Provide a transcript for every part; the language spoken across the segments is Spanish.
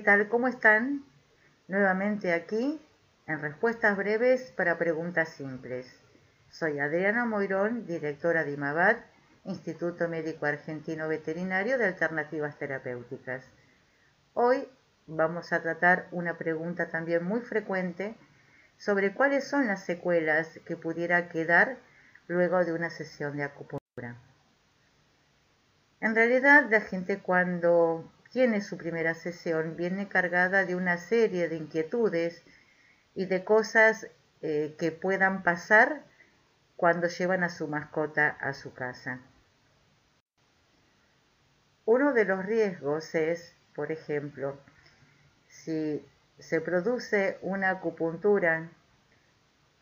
Hola, ¿qué tal? ¿Cómo están? Nuevamente aquí en respuestas breves para preguntas simples. Soy Adriana Moirón, directora de IMABAT, Instituto Médico Argentino Veterinario de Alternativas Terapéuticas. Hoy vamos a tratar una pregunta también muy frecuente sobre cuáles son las secuelas que pudiera quedar luego de una sesión de acupuntura. En realidad, la gente cuando tiene su primera sesión viene cargada de una serie de inquietudes y de cosas eh, que puedan pasar cuando llevan a su mascota a su casa. Uno de los riesgos es, por ejemplo, si se produce una acupuntura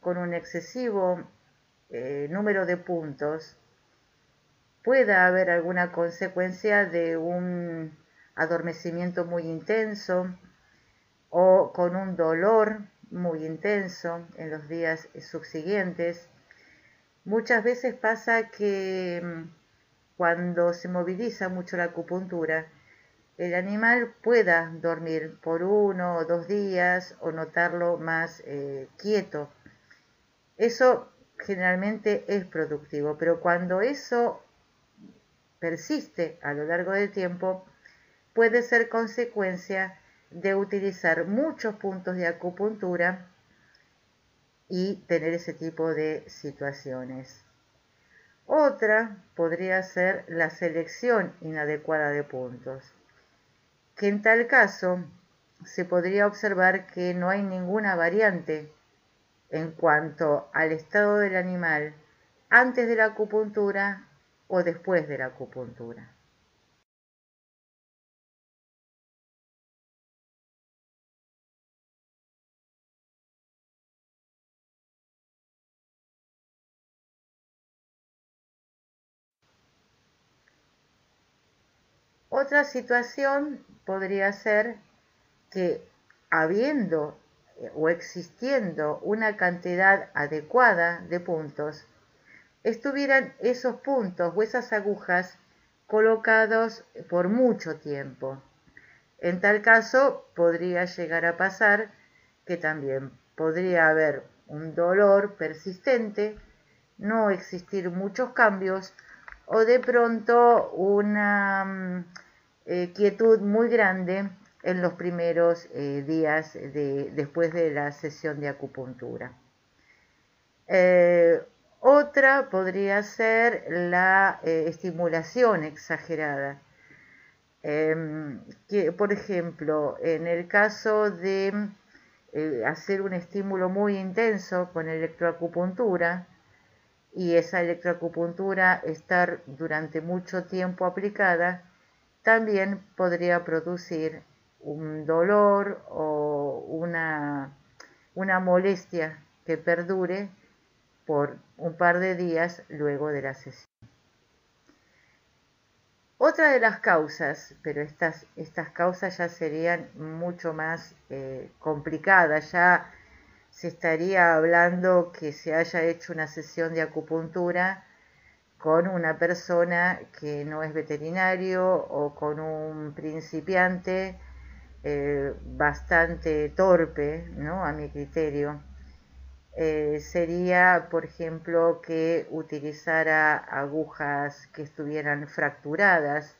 con un excesivo eh, número de puntos, pueda haber alguna consecuencia de un adormecimiento muy intenso o con un dolor muy intenso en los días subsiguientes. Muchas veces pasa que mm, cuando se moviliza mucho la acupuntura, el animal pueda dormir por uno o dos días o notarlo más eh, quieto. Eso generalmente es productivo, pero cuando eso persiste a lo largo del tiempo, puede ser consecuencia de utilizar muchos puntos de acupuntura y tener ese tipo de situaciones. Otra podría ser la selección inadecuada de puntos, que en tal caso se podría observar que no hay ninguna variante en cuanto al estado del animal antes de la acupuntura o después de la acupuntura. Otra situación podría ser que habiendo eh, o existiendo una cantidad adecuada de puntos, estuvieran esos puntos o esas agujas colocados por mucho tiempo. En tal caso, podría llegar a pasar que también podría haber un dolor persistente, no existir muchos cambios o de pronto una mm, eh, quietud muy grande en los primeros eh, días de, después de la sesión de acupuntura. Eh, otra podría ser la estimulación exagerada. Em, que, por ejemplo, en el caso de hacer un estímulo muy intenso con electroacupuntura y esa electroacupuntura estar durante mucho tiempo aplicada, también podría producir un dolor o una, una molestia que perdure por un par de días luego de la sesión. Otra de las causas, pero estas, estas causas ya serían mucho más eh, complicadas, ya se estaría hablando que se haya hecho una sesión de acupuntura con una persona que no es veterinario o con un principiante eh, bastante torpe, ¿no? A mi criterio. Eh, sería, por ejemplo, que utilizara agujas que estuvieran fracturadas.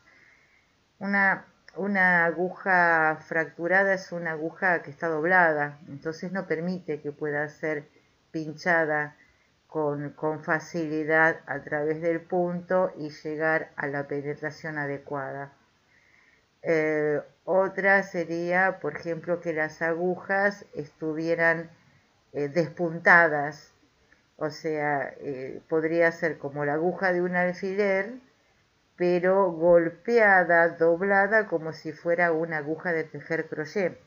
Una, una aguja fracturada es una aguja que está doblada, entonces no permite que pueda ser pinchada con, facilidad a través del punto y llegar a la penetración adecuada. Eh, otra sería, por ejemplo, que las agujas estuvieran eh, despuntadas, o sea, eh, podría ser como la aguja de un alfiler, pero golpeada, doblada, como si fuera una aguja de tejer crochet.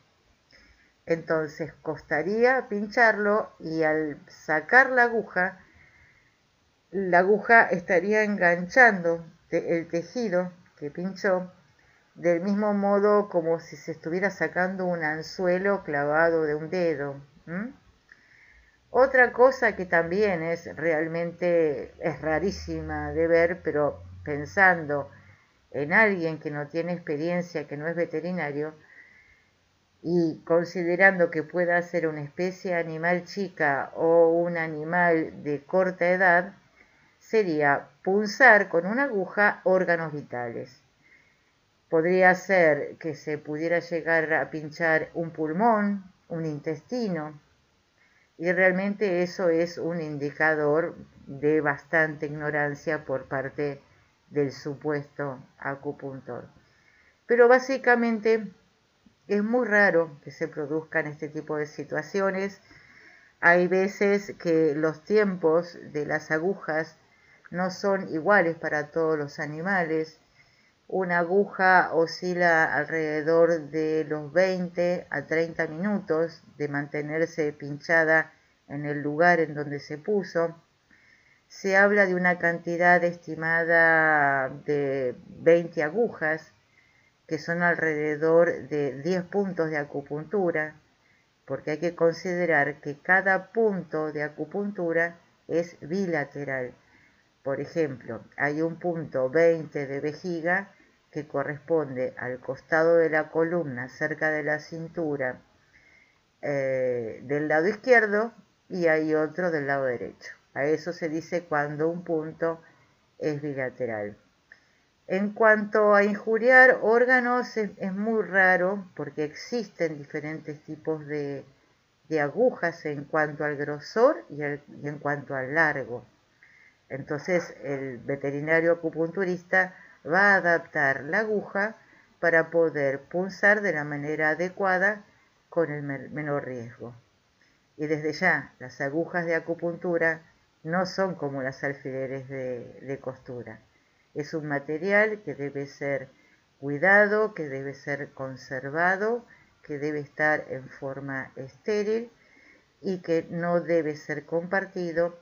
Entonces costaría pincharlo y al sacar la aguja, la aguja estaría enganchando el tejido que pinchó del mismo modo como si se estuviera sacando un anzuelo clavado de un dedo. Otra cosa que también es realmente es rarísima de ver, pero pensando en alguien que no tiene experiencia, que no es veterinario, y considerando que pueda ser una especie animal chica o un animal de corta edad, sería punzar con una aguja órganos vitales. Podría ser que se pudiera llegar a pinchar un pulmón, un intestino, y realmente eso es un indicador de bastante ignorancia por parte del supuesto acupuntor. Pero básicamente es muy raro que se produzcan este tipo de situaciones. Hay veces que los tiempos de las agujas no son iguales para todos los animales. Una aguja oscila alrededor de los 20 a 30 minutos de mantenerse pinchada en el lugar en donde se puso. Se habla de una cantidad estimada de 20 agujas, que son alrededor de 10 puntos de acupuntura, porque hay que considerar que cada punto de acupuntura es bilateral. Por ejemplo, hay un punto 20 de vejiga que corresponde al costado de la columna cerca de la cintura eh, del lado izquierdo y hay otro del lado derecho. A eso se dice cuando un punto es bilateral. En cuanto a injuriar órganos es, muy raro porque existen diferentes tipos de, agujas en cuanto al grosor y en cuanto al largo. Entonces el veterinario acupunturista va a adaptar la aguja para poder punzar de la manera adecuada con el menor riesgo. Y desde ya, las agujas de acupuntura no son como las alfileres de, costura. Es un material que debe ser cuidado, que debe ser conservado, que debe estar en forma estéril y que no debe ser compartido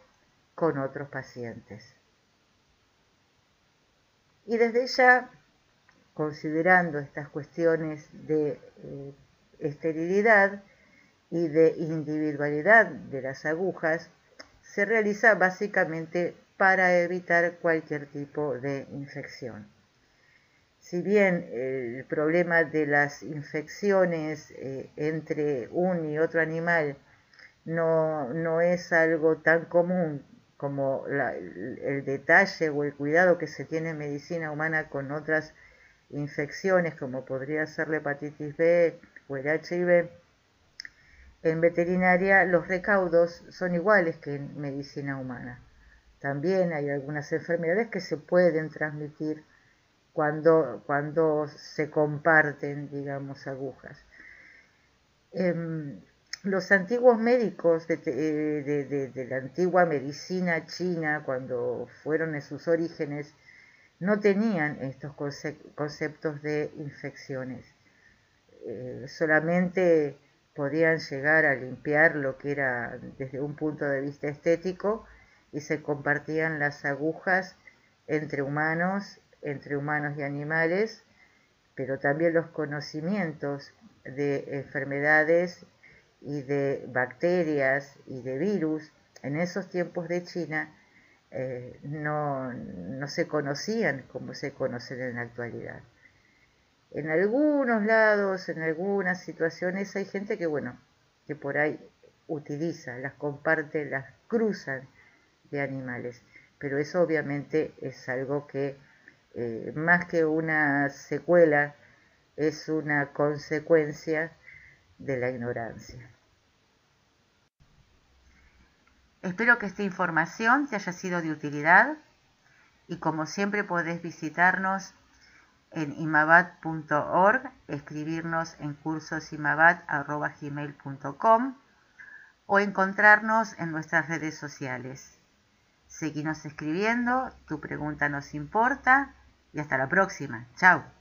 con otros pacientes. Y desde ya, considerando estas cuestiones de eh, esterilidad y de individualidad de las agujas, se realiza básicamente para evitar cualquier tipo de infección. Si bien el problema de las infecciones eh, entre un y otro animal no, no es algo tan común como el, detalle o el cuidado que se tiene en medicina humana con otras infecciones como podría ser la hepatitis B o el HIV, en veterinaria los recaudos son iguales que en medicina humana. También hay algunas enfermedades que se pueden transmitir cuando, cuando se comparten, digamos, agujas. Em, los antiguos médicos de, la antigua medicina china, cuando fueron en sus orígenes, no tenían estos conceptos de infecciones. Eh, solamente podían llegar a limpiar lo que era desde un punto de vista estético y se compartían las agujas entre humanos, entre humanos y animales, pero también los conocimientos de enfermedades y de bacterias y de virus en esos tiempos de China eh, no, no se conocían como se conocen en la actualidad. En algunos lados, en algunas situaciones hay gente que, bueno, que por ahí utiliza, las comparte, las cruzan de animales, pero eso obviamente es algo que eh, más que una secuela es una consecuencia de la ignorancia. Espero que esta información te haya sido de utilidad y como siempre podés visitarnos en imabat.org, escribirnos en cursosimabat.gmail.com o encontrarnos en nuestras redes sociales. Seguinos escribiendo, tu pregunta nos importa y hasta la próxima. Chao.